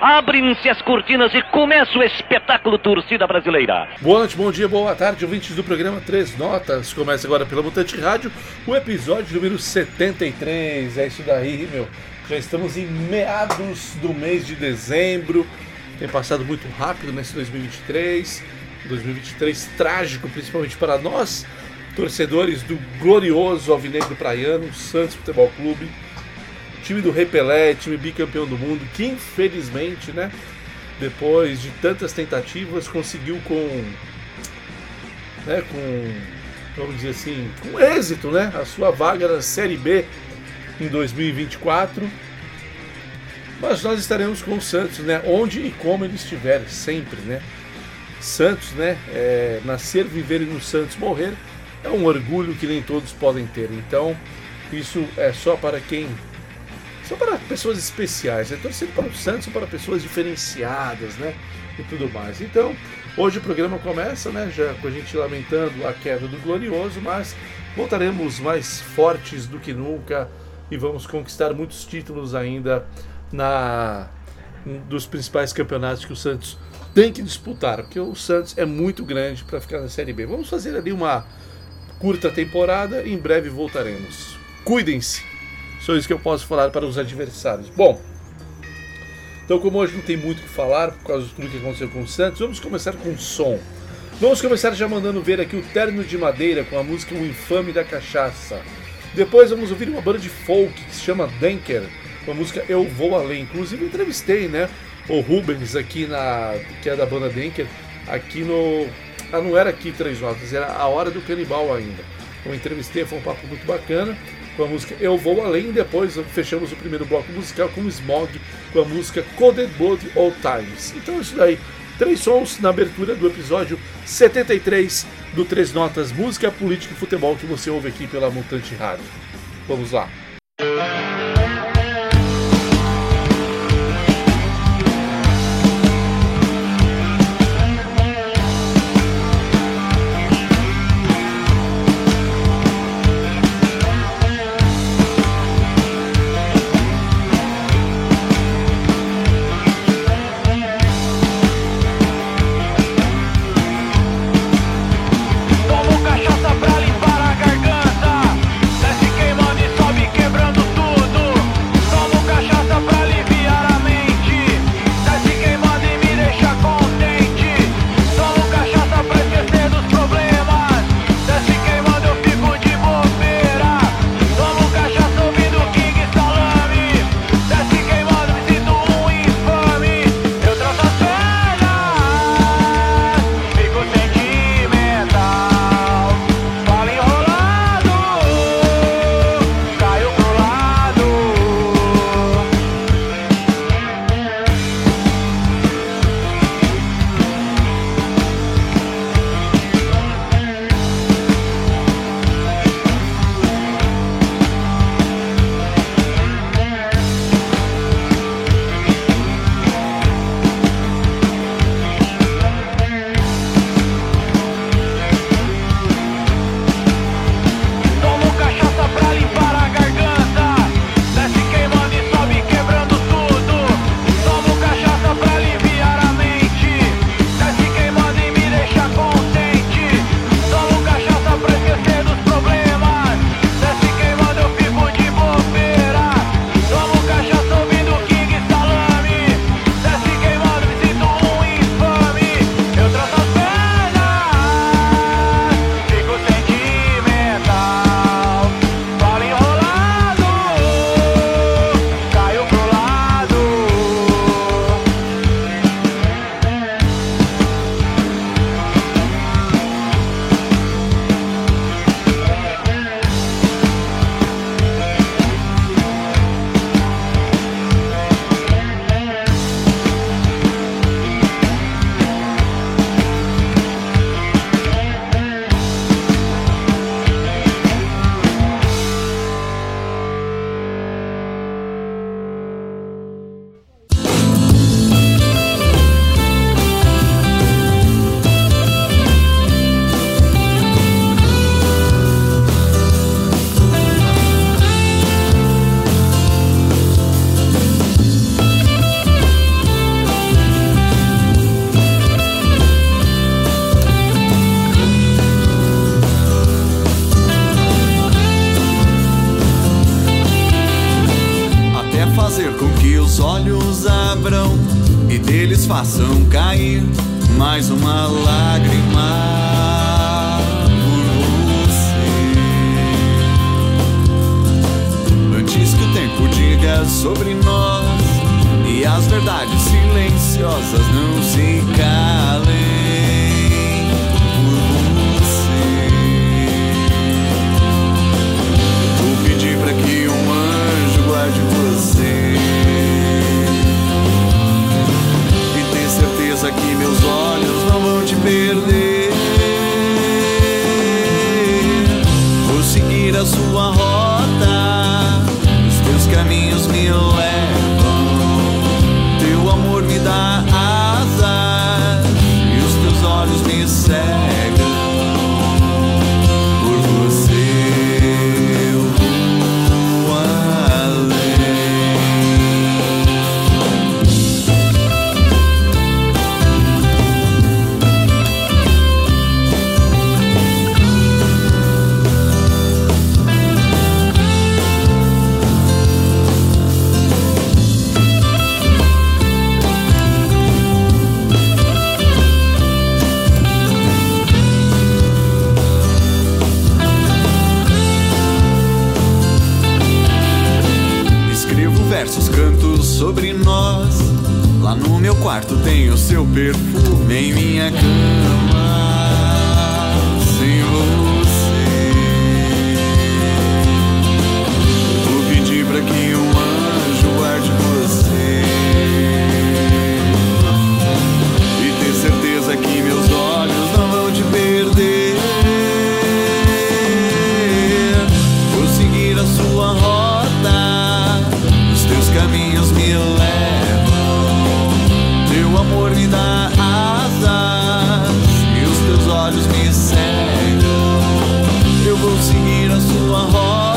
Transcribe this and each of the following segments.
Abrem-se as cortinas e começa o espetáculo Torcida Brasileira. Boa noite, bom dia, boa tarde, ouvintes do programa Três Notas. Começa agora pela Mutante Rádio, o episódio número 73. É isso daí, meu. Já estamos em meados do mês de dezembro. Tem passado muito rápido nesse 2023. 2023 trágico, principalmente para nós, torcedores do glorioso Alvinegro Praiano, Santos Futebol Clube time do Rei Pelé, time bicampeão do mundo, que infelizmente, né, depois de tantas tentativas, conseguiu com, né, com, vamos dizer assim, com êxito, né, a sua vaga na Série B em 2024. Mas nós estaremos com o Santos, né, onde e como ele estiver, sempre, né. Santos, né, é, nascer, viver e no Santos morrer é um orgulho que nem todos podem ter. Então, isso é só para quem são para pessoas especiais, né? torcendo para o Santos são para pessoas diferenciadas, né? E tudo mais. Então, hoje o programa começa, né? Já com a gente lamentando a queda do Glorioso, mas voltaremos mais fortes do que nunca e vamos conquistar muitos títulos ainda na dos principais campeonatos que o Santos tem que disputar, porque o Santos é muito grande para ficar na Série B. Vamos fazer ali uma curta temporada e em breve voltaremos. Cuidem-se! Só isso que eu posso falar para os adversários. Bom, então como hoje não tem muito o que falar por causa de tudo que aconteceu com o Santos, vamos começar com som. Vamos começar já mandando ver aqui o Terno de Madeira com a música O Infame da Cachaça. Depois vamos ouvir uma banda de folk que se chama Denker, com a música Eu Vou Além. Inclusive entrevistei, né, o Rubens aqui na que é da banda Denker, aqui no ah, não era aqui Três Notas, era a Hora do Canibal ainda. Eu entrevistei, foi um papo muito bacana com a música Eu Vou Além. Depois fechamos o primeiro bloco musical com Smog, com a música Coded Blood All Times. Então isso daí. Três sons na abertura do episódio 73 do Três Notas Música, Política e Futebol que você ouve aqui pela Mutante Rádio. Vamos lá. to a heart.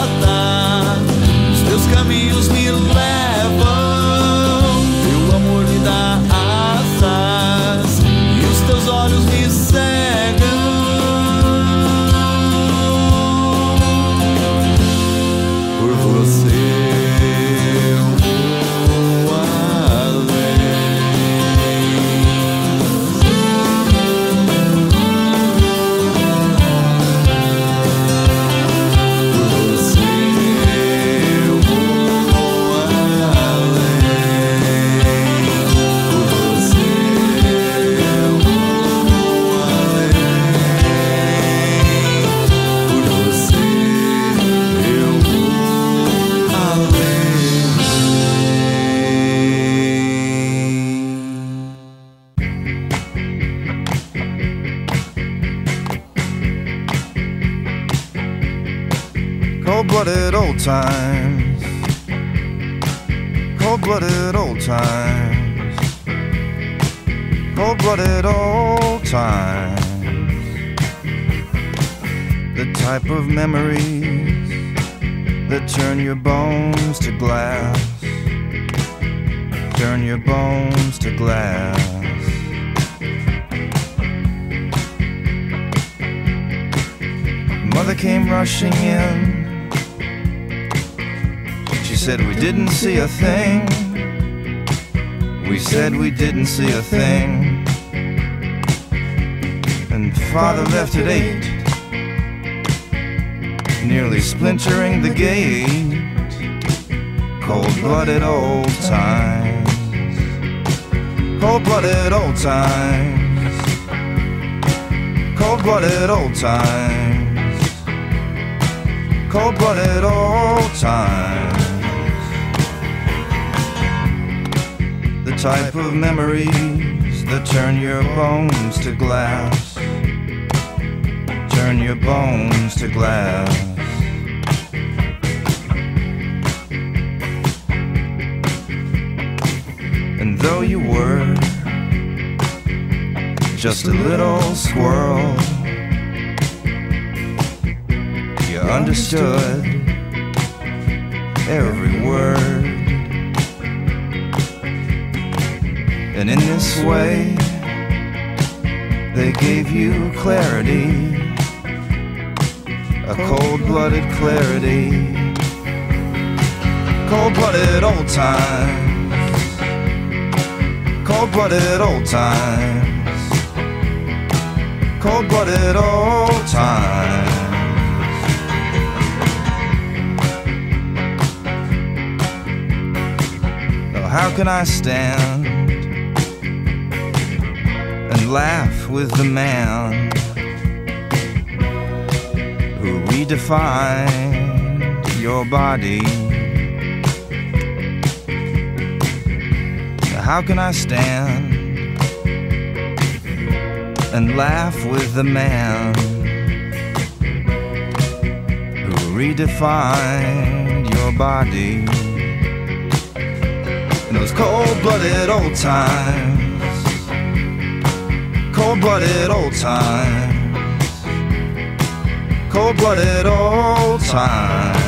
at eight, nearly splintering the gate. Cold-blooded old times, cold-blooded old times, cold-blooded old times, cold-blooded old times. The type of memories that turn your bones to glass turn your bones to glass. And though you were just a little squirrel, you understood every word. And in this way, they gave you clarity a cold-blooded clarity, cold-blooded old times, cold-blooded old times, cold-blooded old times. How can I stand and laugh with the man? Redefined your body? How can I stand and laugh with the man who redefined your body in those cold-blooded old times, cold-blooded old times, cold-blooded old times.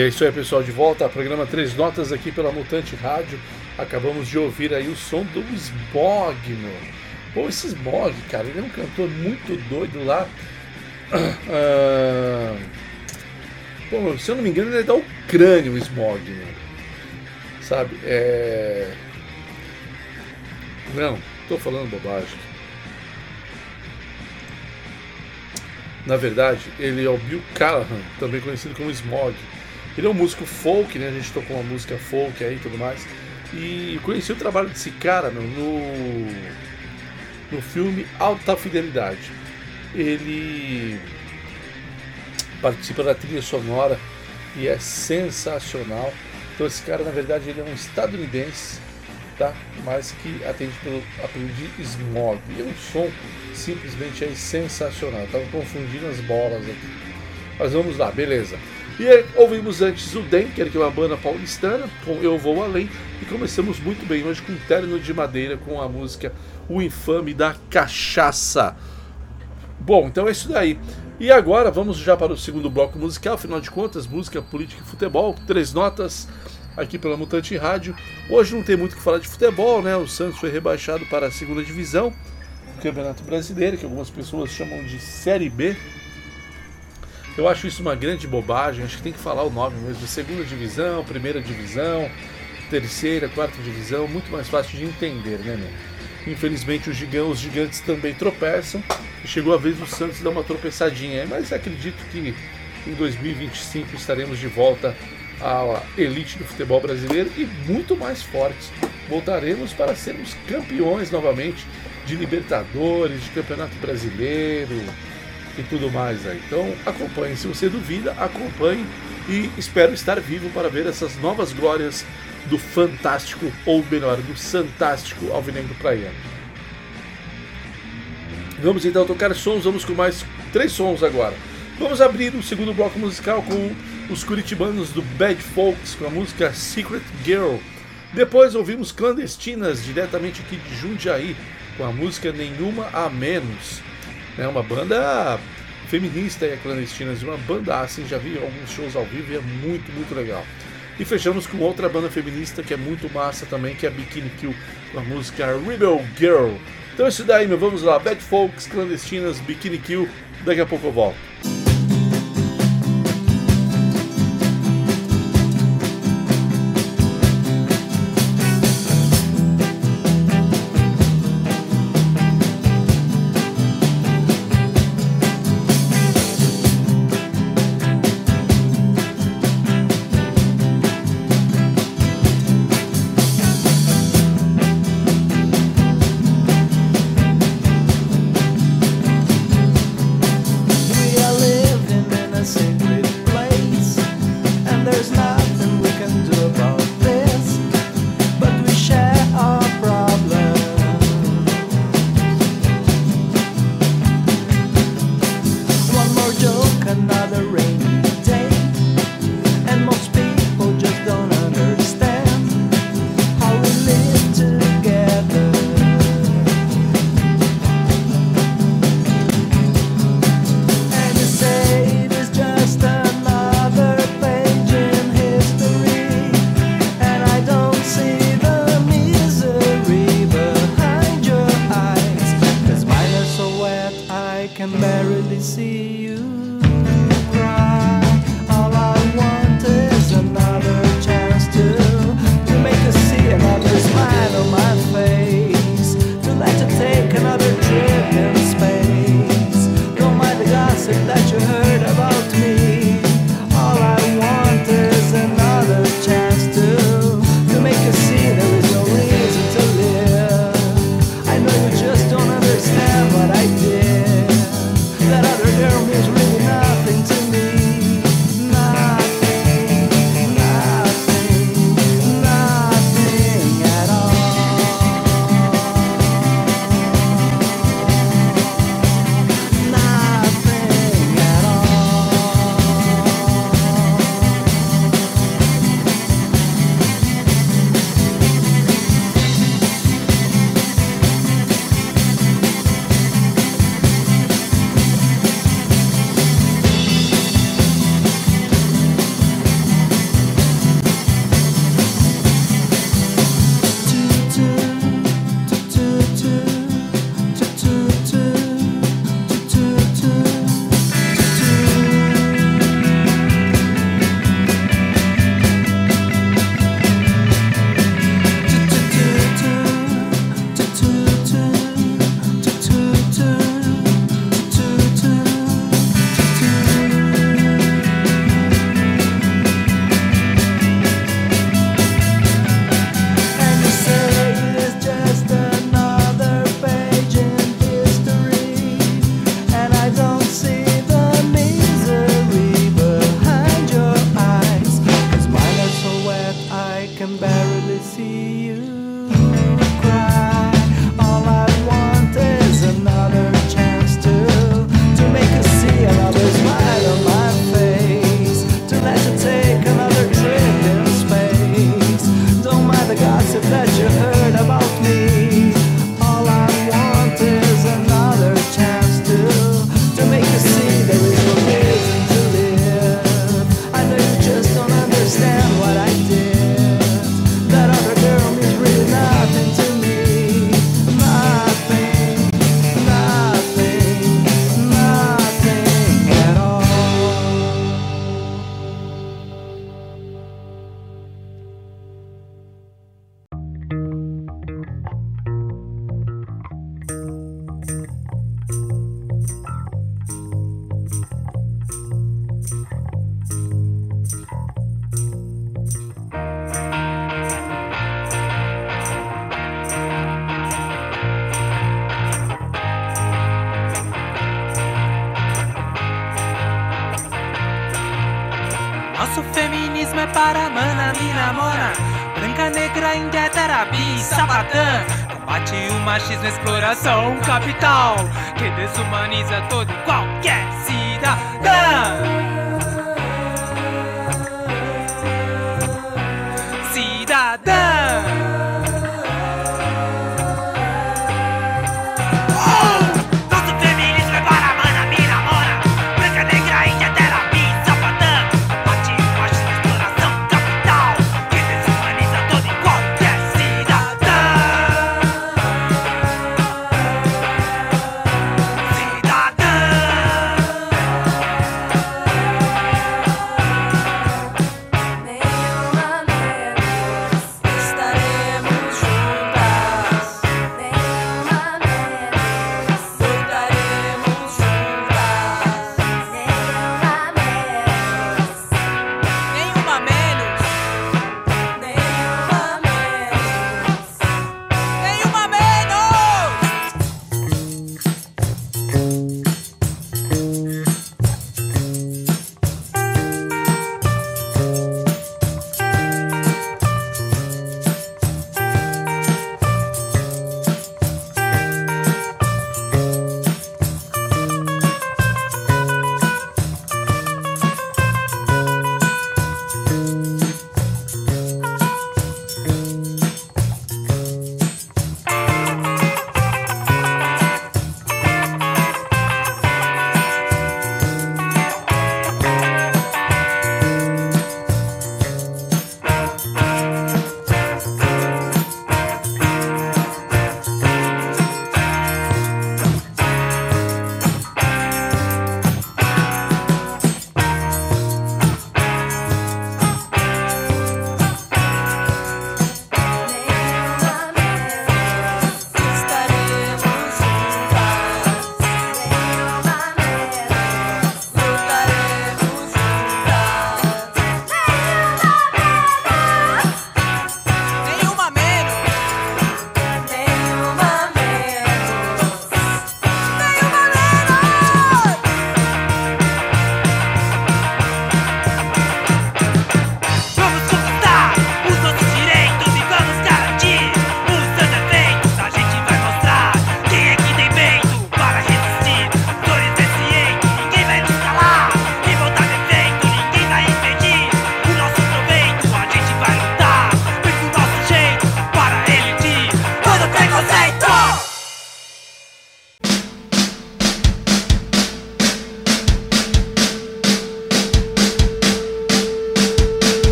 É isso aí, pessoal, de volta ao programa Três Notas aqui pela Mutante Rádio. Acabamos de ouvir aí o som do Smog, meu. Pô, esse Smog, cara, ele é um cantor muito doido lá. Ah, pô, se eu não me engano, ele é da Ucrânia, o Smog. Sabe? É. Não, tô falando bobagem. Na verdade, ele é o Bill Callahan, também conhecido como Smog. Ele é um músico folk, né? A gente tocou uma música folk aí e tudo mais. E conheci o trabalho desse cara meu, no, no filme Alta Fidelidade. Ele participa da trilha sonora e é sensacional. Então esse cara, na verdade, ele é um estadunidense, tá? Mas que atende pelo apelido de Smog. E é um som simplesmente aí sensacional. Tava confundindo as bolas aqui. Mas vamos lá, beleza. E ouvimos antes o Denker, que é uma banda paulistana, com Eu Vou Além, e começamos muito bem hoje com Terno de Madeira, com a música O Infame da Cachaça. Bom, então é isso daí. E agora vamos já para o segundo bloco musical, afinal de contas, música, política e futebol, três notas aqui pela Mutante Rádio. Hoje não tem muito o que falar de futebol, né? O Santos foi rebaixado para a segunda divisão do Campeonato Brasileiro, que algumas pessoas chamam de Série B. Eu acho isso uma grande bobagem, acho que tem que falar o nome mesmo, segunda divisão, primeira divisão, terceira, quarta divisão, muito mais fácil de entender, né, meu? Infelizmente os gigantes, também tropeçam chegou a vez do Santos dar uma tropeçadinha, mas acredito que em 2025 estaremos de volta à elite do futebol brasileiro e muito mais fortes. Voltaremos para sermos campeões novamente de Libertadores, de Campeonato Brasileiro, e tudo mais aí. Então acompanhe, se você duvida, acompanhe e espero estar vivo para ver essas novas glórias do fantástico, ou melhor, do fantástico Alvinegro Praiano. Vamos então tocar sons, vamos com mais três sons agora. Vamos abrir o segundo bloco musical com os curitibanos do Bad Folks com a música Secret Girl. Depois ouvimos Clandestinas, diretamente aqui de Jundiaí, com a música Nenhuma a Menos. É uma banda feminista e clandestinas, uma banda assim, já vi alguns shows ao vivo e é muito, muito legal. E fechamos com outra banda feminista que é muito massa também, que é a Bikini Kill, com a música Rebel Girl. Então é isso daí, meu, vamos lá, Bad Folks, Clandestinas, Bikini Kill, daqui a pouco eu volto.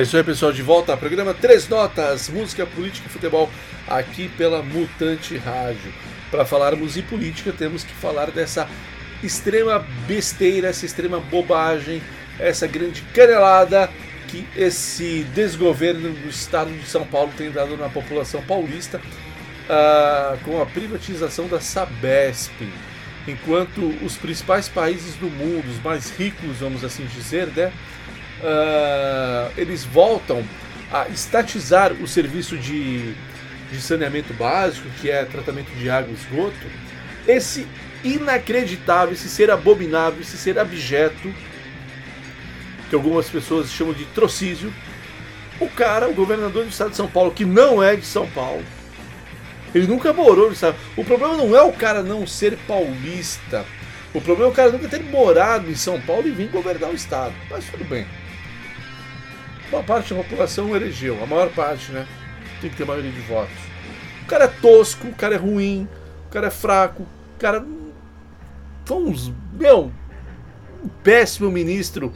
É isso aí, pessoal. De volta ao programa Três Notas, música, política e futebol, aqui pela Mutante Rádio. Para falarmos em política, temos que falar dessa extrema besteira, essa extrema bobagem, essa grande canelada que esse desgoverno do estado de São Paulo tem dado na população paulista ah, com a privatização da Sabesp. Enquanto os principais países do mundo, os mais ricos, vamos assim dizer, né? Ah, eles voltam a estatizar o serviço de, de saneamento básico, que é tratamento de água e esgoto, esse inacreditável, esse ser abominável, esse ser abjeto, que algumas pessoas chamam de trocísio, o cara, o governador do estado de São Paulo, que não é de São Paulo, ele nunca morou no estado. O problema não é o cara não ser paulista. O problema é o cara nunca ter morado em São Paulo e vir governar o estado. Mas tudo bem. Uma parte da população elegeu, a maior parte, né? Tem que ter maioria de votos. O cara é tosco, o cara é ruim, o cara é fraco, o cara. Foi uns. Meu, um péssimo ministro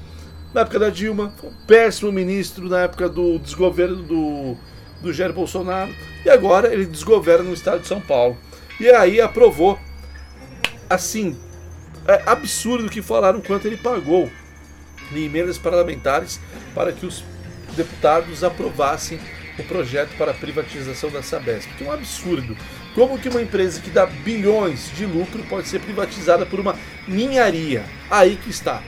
na época da Dilma, foi um péssimo ministro na época do desgoverno do, do Jair Bolsonaro, e agora ele desgoverna no estado de São Paulo. E aí aprovou, assim, é absurdo que falaram quanto ele pagou em emendas parlamentares para que os deputados aprovassem o projeto para a privatização da Sabesp. Que é um absurdo. Como que uma empresa que dá bilhões de lucro pode ser privatizada por uma ninharia? Aí que está.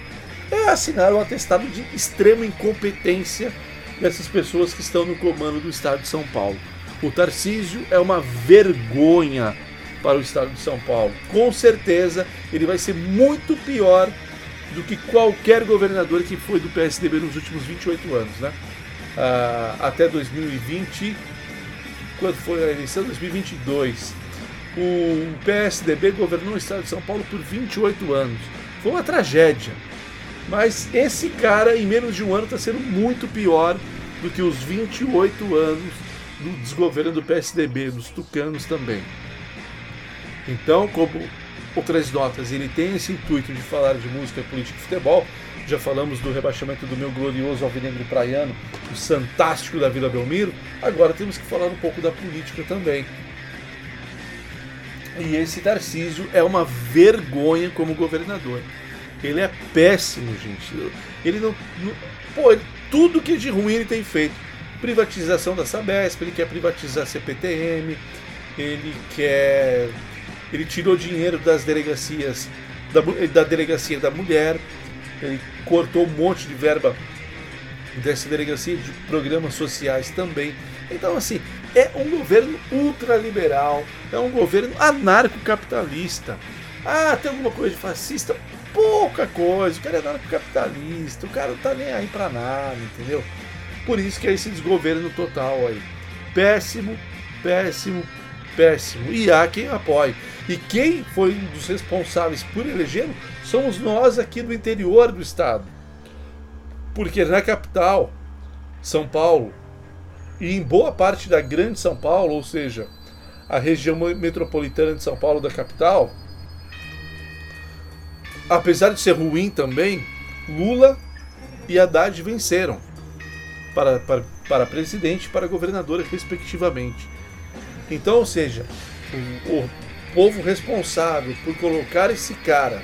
É assinar o atestado de extrema incompetência dessas pessoas que estão no comando do estado de São Paulo. O Tarcísio é uma vergonha para o estado de São Paulo. Com certeza ele vai ser muito pior do que qualquer governador que foi do PSDB nos últimos 28 anos, né? Ah, até 2020, quando foi a eleição? 2022. O PSDB governou o estado de São Paulo por 28 anos. Foi uma tragédia. Mas esse cara, em menos de um ano, está sendo muito pior do que os 28 anos do desgoverno do PSDB, dos tucanos também. Então, como outras notas, ele tem esse intuito de falar de música, política e futebol. Já falamos do rebaixamento do meu glorioso Alvinegro Praiano, o Santástico da Vila Belmiro. Agora temos que falar um pouco da política também. E esse Tarcísio é uma vergonha como governador. Ele é péssimo, gente. Ele não. não pô, ele, tudo que de ruim ele tem feito. Privatização da Sabesp, ele quer privatizar a CPTM, ele quer. Ele tirou dinheiro das delegacias, da, da delegacia da mulher, ele cortou um monte de verba dessa delegacia de programas sociais também. Então, assim, é um governo ultraliberal, é um governo anarcocapitalista. Ah, tem alguma coisa de fascista? Pouca coisa. O cara é anarcocapitalista, o cara não tá nem aí pra nada, entendeu? Por isso que é esse desgoverno total aí. Péssimo, péssimo, péssimo. E há quem apoie. E quem foi um dos responsáveis por elegê-lo somos nós aqui do interior do estado. Porque na capital, São Paulo, e em boa parte da grande São Paulo, ou seja, a região metropolitana de São Paulo da capital, apesar de ser ruim também, Lula e Haddad venceram para, para, para presidente e para governadora, respectivamente. Então, ou seja, o, o povo responsável por colocar esse cara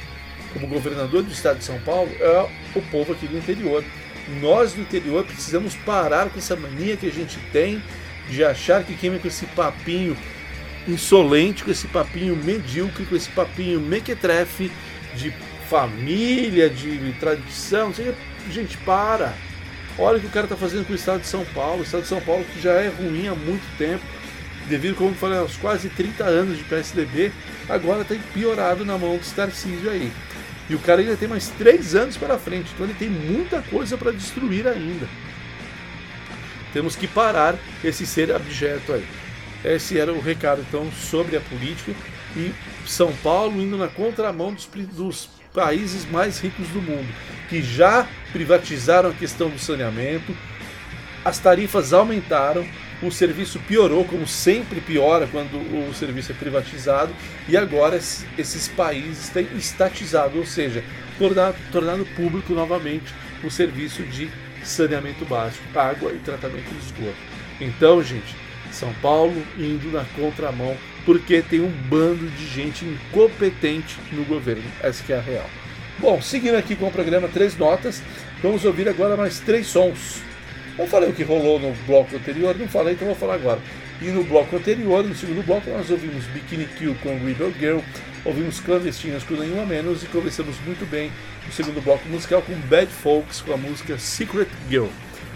como governador do estado de São Paulo é o povo aqui do interior. Nós do interior precisamos parar com essa mania que a gente tem de achar que vem com esse papinho insolente, com esse papinho medíocre, com esse papinho mequetrefe de família, de tradição, gente, para. Olha o que o cara está fazendo com o estado de São Paulo, o estado de São Paulo que já é ruim há muito tempo, devido, como eu falei, aos quase 30 anos de PSDB, agora está piorado na mão do Tarcísio aí. E o cara ainda tem mais três anos pela frente, então ele tem muita coisa para destruir ainda. Temos que parar esse ser abjeto aí. Esse era o recado então sobre a política e São Paulo indo na contramão dos, dos países mais ricos do mundo, que já privatizaram a questão do saneamento, as tarifas aumentaram, o serviço piorou, como sempre piora quando o serviço é privatizado, e agora esses países têm estatizado, ou seja, tornado, público novamente o serviço de saneamento básico, água e tratamento de esgoto. Então, gente, São Paulo indo na contramão porque tem um bando de gente incompetente no governo. Essa que é a real. Bom, seguindo aqui com o programa Três Notas, vamos ouvir agora mais três sons. Eu falei o que rolou no bloco anterior, não falei, então vou falar agora. E no bloco anterior, no segundo bloco, nós ouvimos Bikini Kill com Rebel Girl, ouvimos Clandestinas com Nenhuma Menos e começamos muito bem o segundo bloco musical com Bad Folks com a música Secret Girl.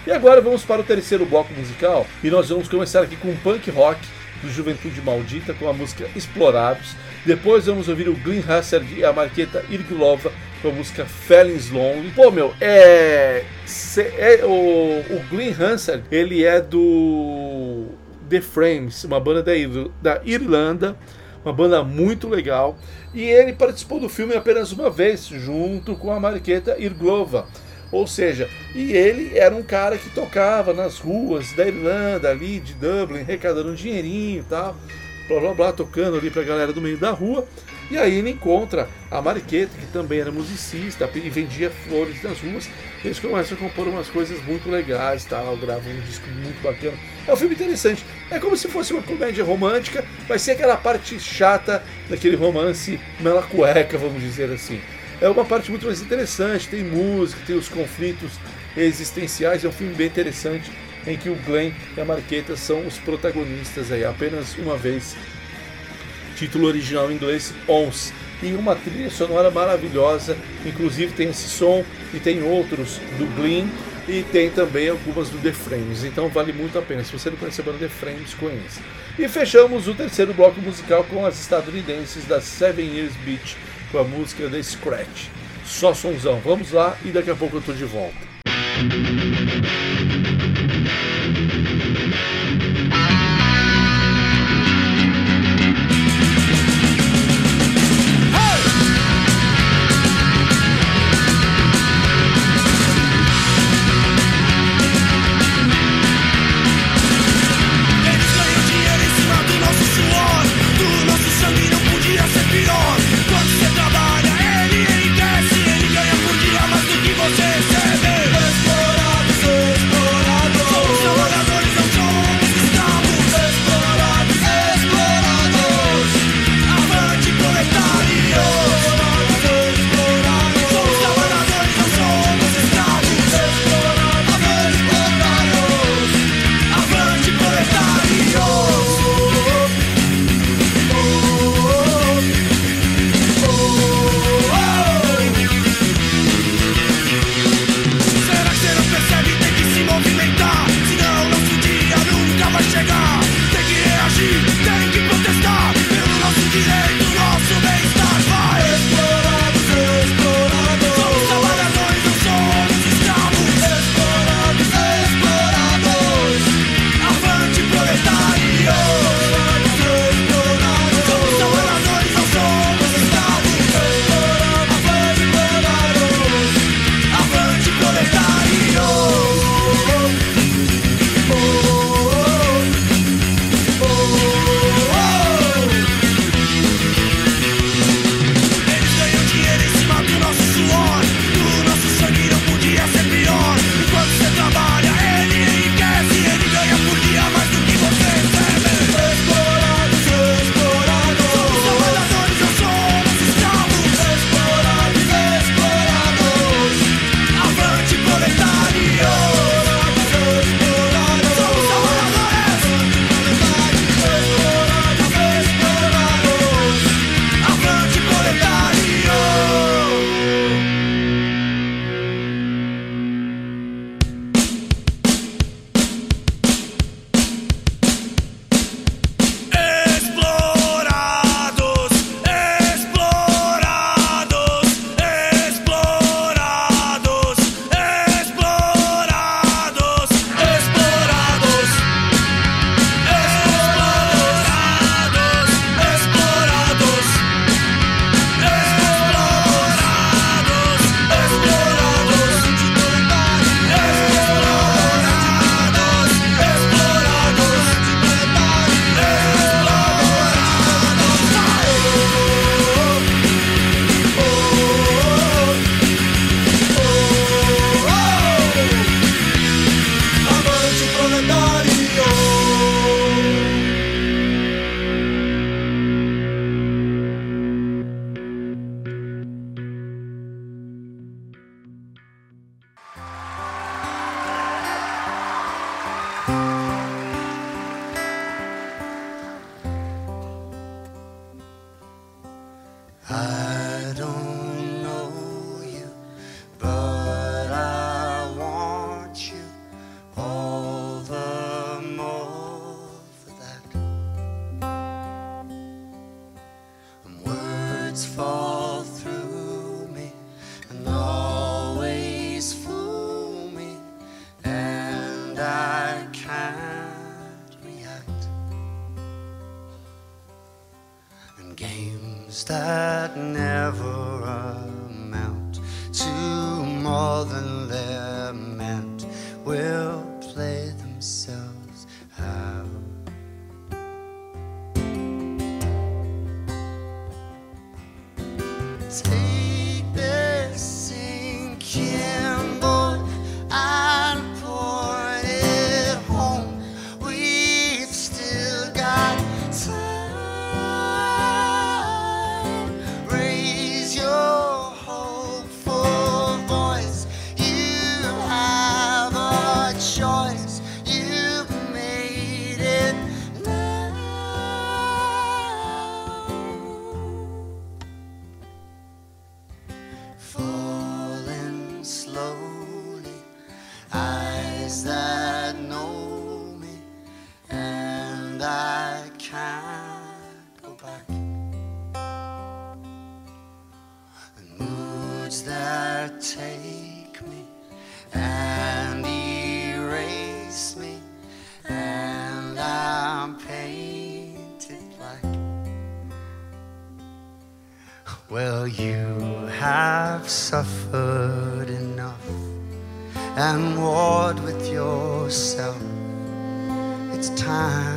E agora vamos para o terceiro bloco musical e nós vamos começar aqui com punk rock do Juventude Maldita com a música Explorados. Depois vamos ouvir o Glenn Hassard e a Marqueta Irgulova com a música Fellings Lonely. Pô, meu, é. cê- é o, o Glenn Hansard, ele é do The Frames, uma banda da, da Irlanda, uma banda muito legal. E ele participou do filme apenas uma vez, junto com a Marqueta Irglova. Ou seja, e ele era um cara que tocava nas ruas da Irlanda, ali de Dublin, arrecadando um dinheirinho e tal, blá blá blá, tocando ali pra galera do meio da rua. E aí ele encontra a Mariqueta, que também era musicista e vendia flores nas ruas. Eles começam a compor umas coisas muito legais, tal, gravam um disco muito bacana. É um filme interessante. É como se fosse uma comédia romântica, vai ser aquela parte chata daquele romance mela cueca, vamos dizer assim. É uma parte muito mais interessante, tem música, tem os conflitos existenciais, é um filme bem interessante em que o Glenn e a Marqueta são os protagonistas aí, apenas uma vez título original em inglês Ons. E uma trilha sonora maravilhosa, inclusive tem esse som e tem outros do Glean e tem também algumas do The Frames, então vale muito a pena. Se você não conhece a banda The Frames, conheça. E fechamos o terceiro bloco musical com as estadunidenses da Seven Years Beach com a música The Scratch. Só sonzão, vamos lá e daqui a pouco eu tô de volta. have suffered enough and warred with yourself. It's time.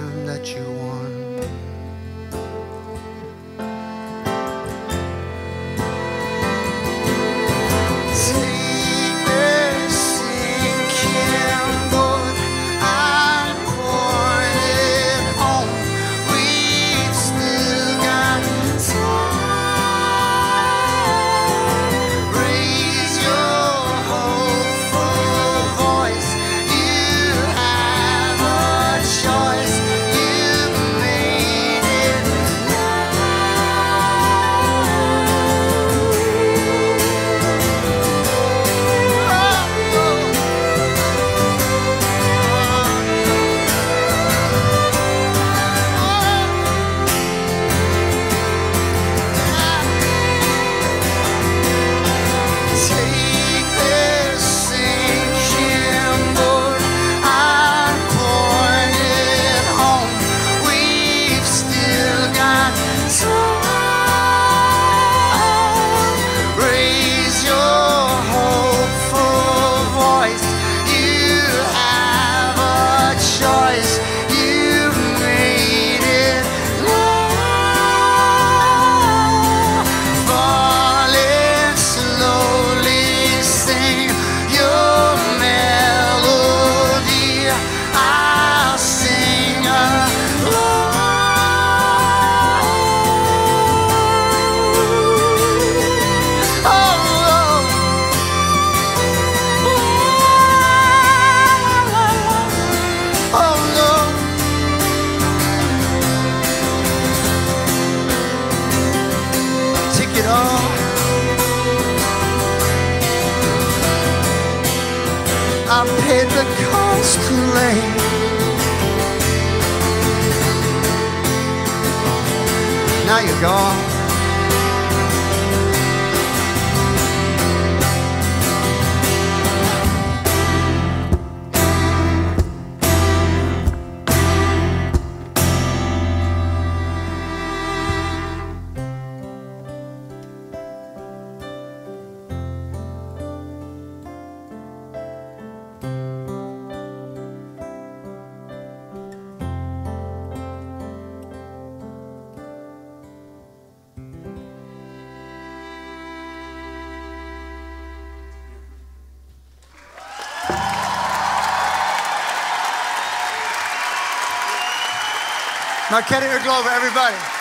Marketing Glover, everybody.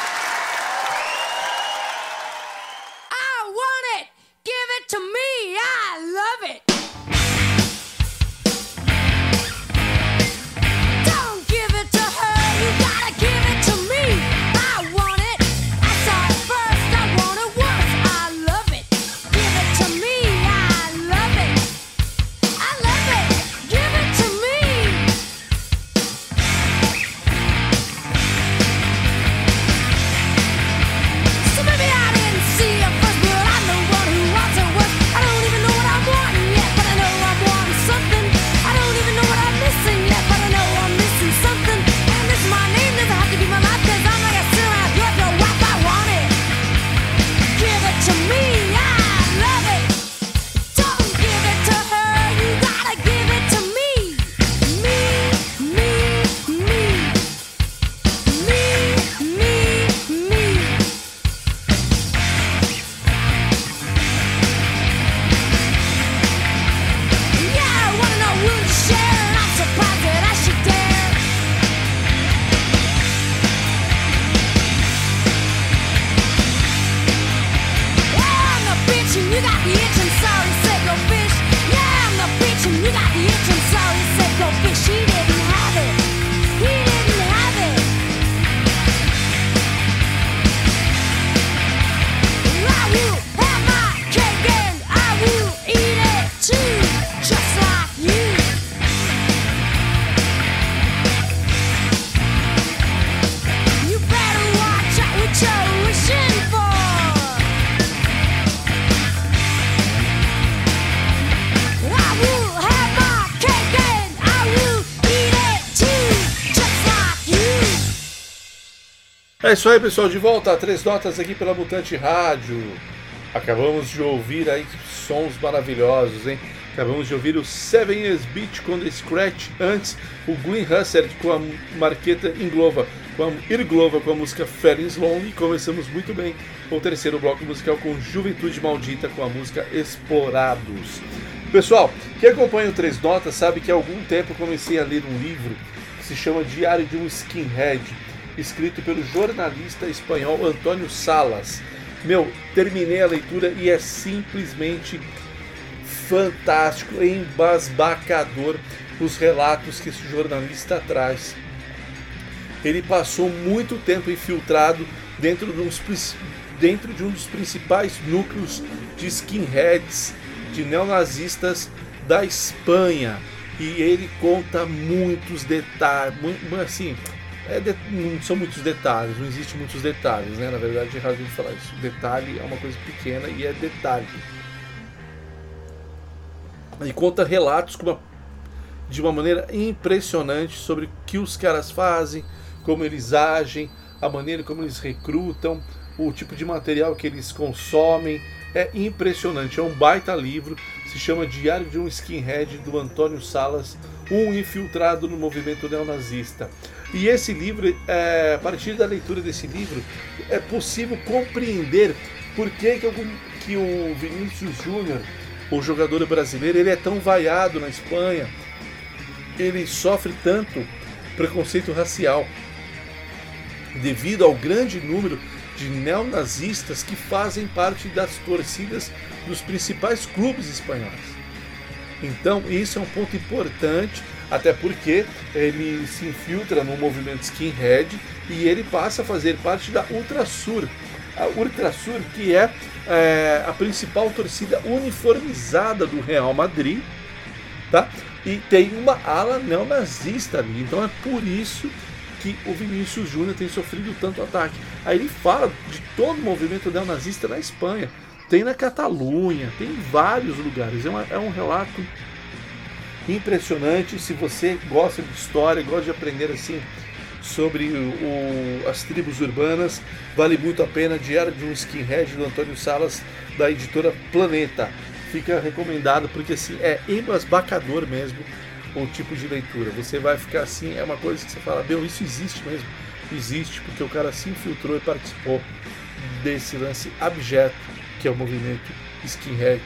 Isso aí, pessoal. De volta a três notas aqui pela Mutante Rádio. Acabamos de ouvir aí sons maravilhosos, hein? Acabamos de ouvir o Seven Years Beach com The Scratch. Antes, o Glenn Husser com a Marqueta Inglova, com a Irglova com a música Feelings Lonely. Começamos muito bem o terceiro bloco musical com Juventude Maldita com a música Explorados. Pessoal, quem acompanha o Três Notas sabe que há algum tempo comecei a ler um livro que se chama Diário de um Skinhead, escrito pelo jornalista espanhol Antônio Salas. Meu, terminei a leitura e é simplesmente fantástico, embasbacador os relatos que esse jornalista traz. Ele passou muito tempo infiltrado dentro de, uns, dentro de um dos principais núcleos de skinheads, de neonazistas da Espanha. E ele conta muitos detalhes, assim, é de, não são muitos detalhes, não existe muitos detalhes, né? Na verdade, é errado de falar isso. Detalhe é uma coisa pequena e é detalhe. E conta relatos uma, de uma maneira impressionante sobre o que os caras fazem, como eles agem, a maneira como eles recrutam, o tipo de material que eles consomem. É impressionante, é um baita livro, se chama Diário de um Skinhead, do Antônio Salas, um infiltrado no movimento neonazista. E esse livro, é, a partir da leitura desse livro, é possível compreender por que, que, algum, que o Vinícius Júnior, o jogador brasileiro, ele é tão vaiado na Espanha, ele sofre tanto preconceito racial devido ao grande número de neonazistas que fazem parte das torcidas dos principais clubes espanhóis. Então, isso é um ponto importante, até porque ele se infiltra no movimento skinhead e ele passa a fazer parte da Ultrasur. A Ultrasur, que é, é a principal torcida uniformizada do Real Madrid, tá? E tem uma ala neonazista ali. Então é por isso que o Vinícius Júnior tem sofrido tanto ataque. Aí ele fala de todo o movimento neonazista na Espanha. Tem na Catalunha, tem em vários lugares. É, uma, é um relato impressionante. Se você gosta de história, gosta de aprender assim sobre o, as tribos urbanas, vale muito a pena. Diário de um Skinhead do Antônio Salas, da editora Planeta. Fica recomendado porque assim é embasbacador mesmo o tipo de leitura. Você vai ficar assim, é uma coisa que você fala, meu, isso existe mesmo. Existe porque o cara se infiltrou e participou desse lance abjeto que é o movimento skinhead,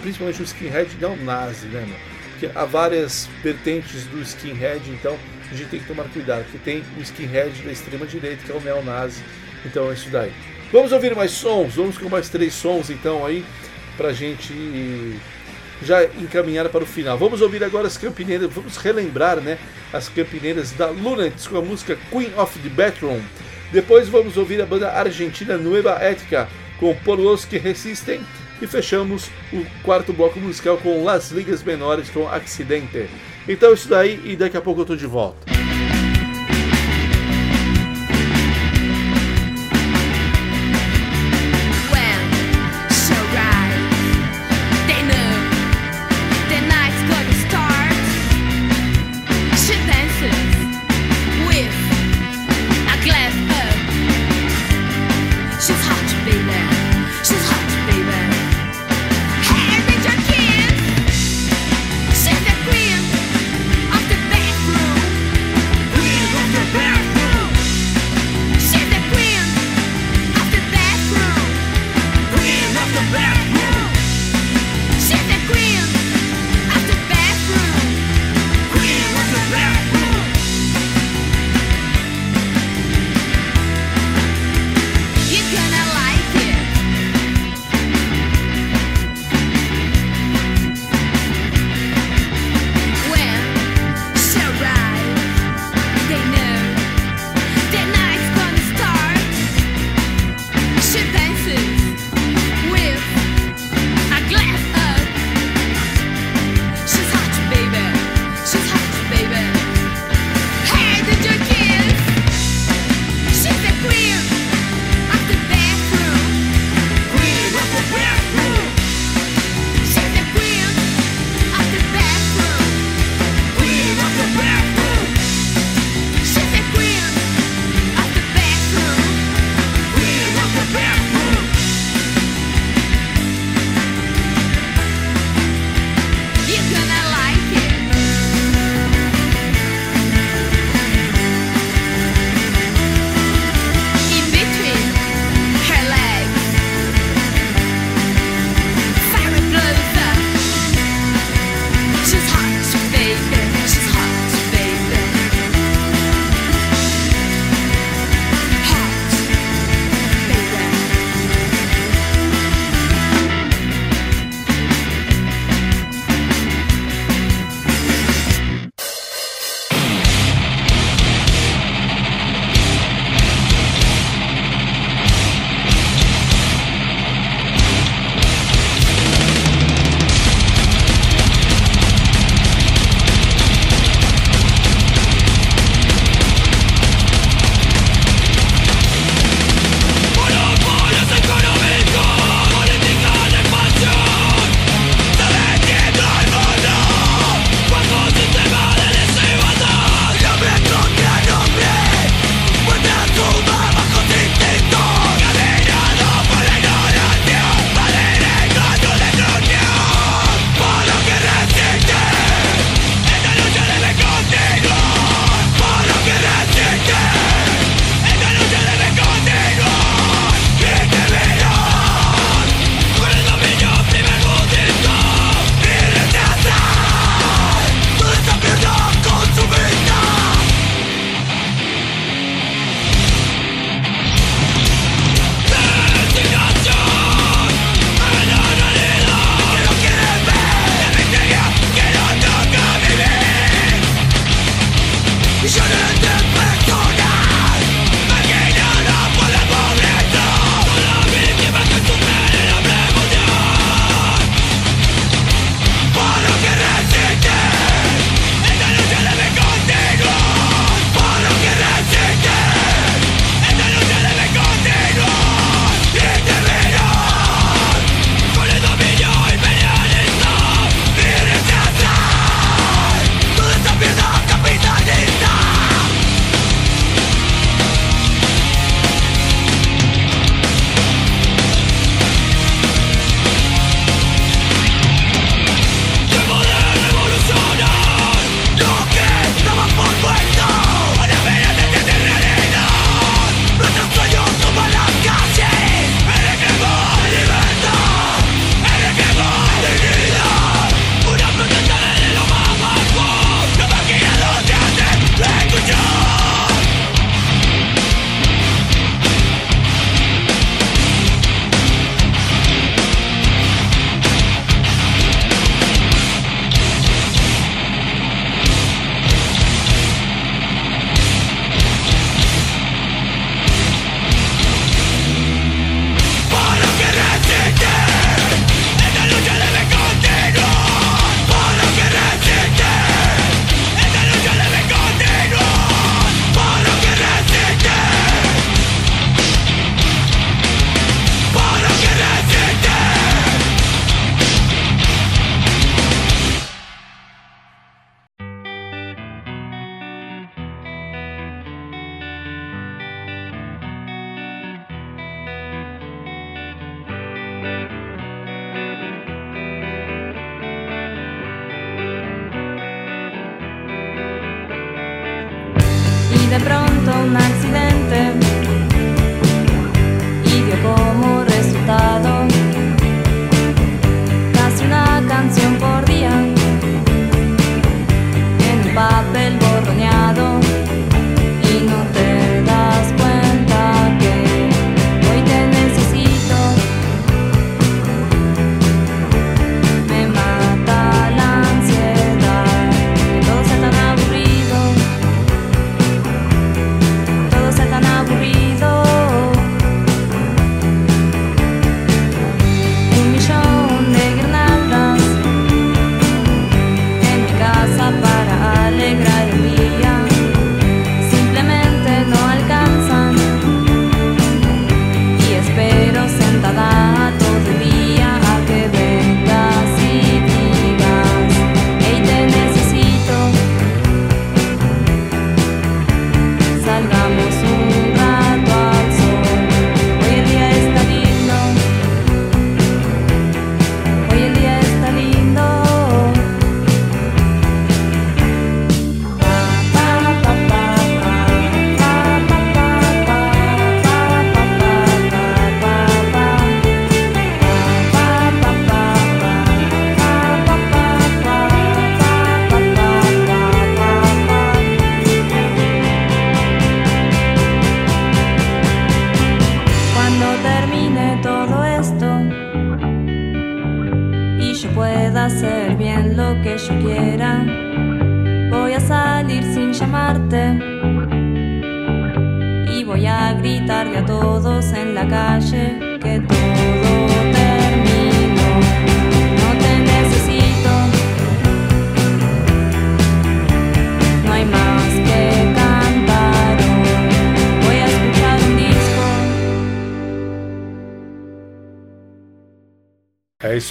principalmente o skinhead não nazi, né, mano? Porque há várias vertentes do skinhead, então a gente tem que tomar cuidado, porque tem o skinhead da extrema direita, que é o neonazi, então é isso daí. Vamos ouvir mais sons, vamos com mais três sons então aí, pra gente já encaminhar para o final. Vamos ouvir agora as campineiras, vamos relembrar né, as campineiras da Lunatics com a música Queen of the Bathroom. Depois vamos ouvir a banda argentina Nueva Ética com Por Los que Resistem. E fechamos o quarto bloco musical com Las Ligas Menores com Accidente. Então é isso daí e daqui a pouco eu tô de volta.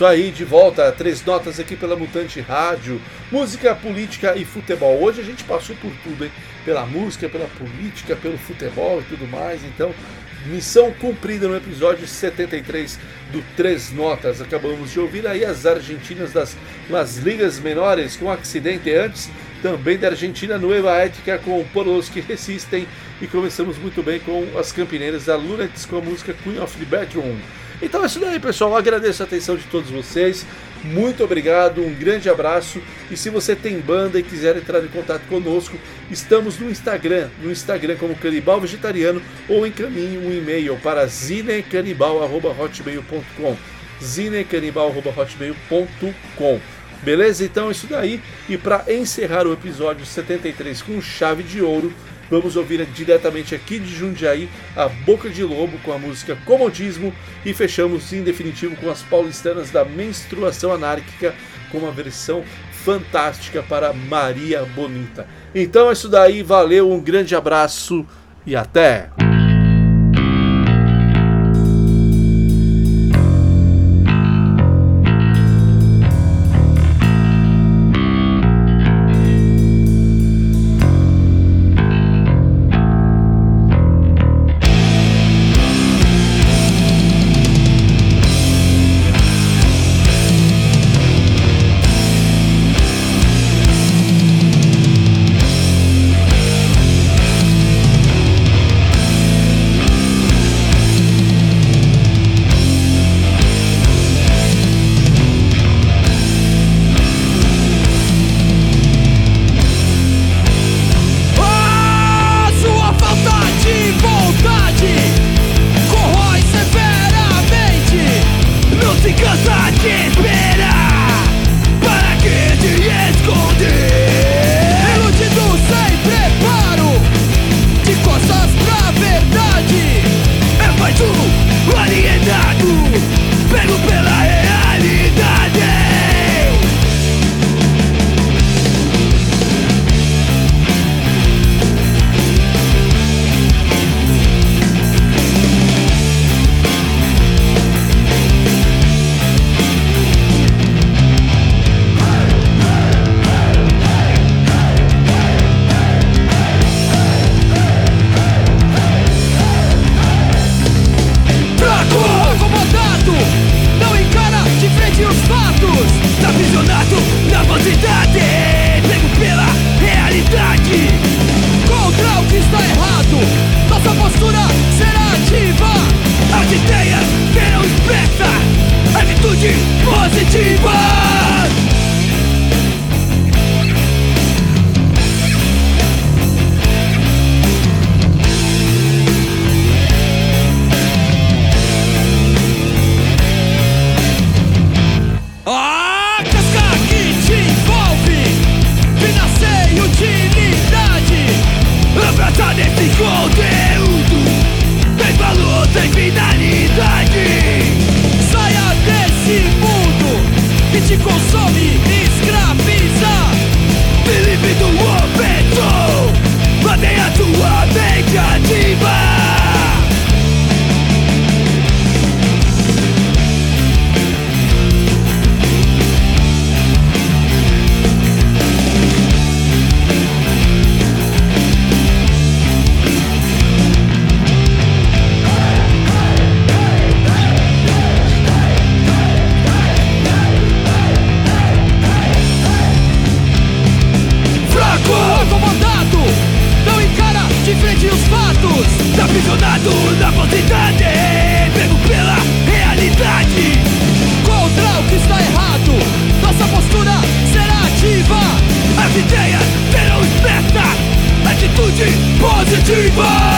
Isso aí, de volta, três notas aqui pela Mutante Rádio, música, política e futebol. Hoje a gente passou por tudo, hein? Pela música, pela política, pelo futebol e tudo mais. Então, missão cumprida no episódio 73 do Três Notas. Acabamos de ouvir aí as argentinas das Las Ligas Menores com acidente antes, também da Argentina Nueva Ética com Por los que Resistem. E começamos muito bem com as campineiras da Lunettes com a música Queen of the Bedroom. Então é isso daí, pessoal. Agradeço a atenção de todos vocês. Muito obrigado, um grande abraço. E se você tem banda e quiser entrar em contato conosco, estamos no Instagram, no Instagram como Canibal Vegetariano ou encaminhe um e-mail para zinecanibal.hotmail.com zinecanibal.hotmail.com Beleza? Então é isso daí. E para encerrar o episódio 73 com chave de ouro, Vamos ouvir diretamente aqui de Jundiaí a Boca de Lobo com a música Comodismo e fechamos em definitivo com as paulistanas da Menstruação Anárquica com uma versão fantástica para Maria Bonita. Então é isso daí, valeu, um grande abraço e até! Pego pela realidade. Contra o que está errado Nossa postura será ativa. As ideias serão espertas Atitude positiva.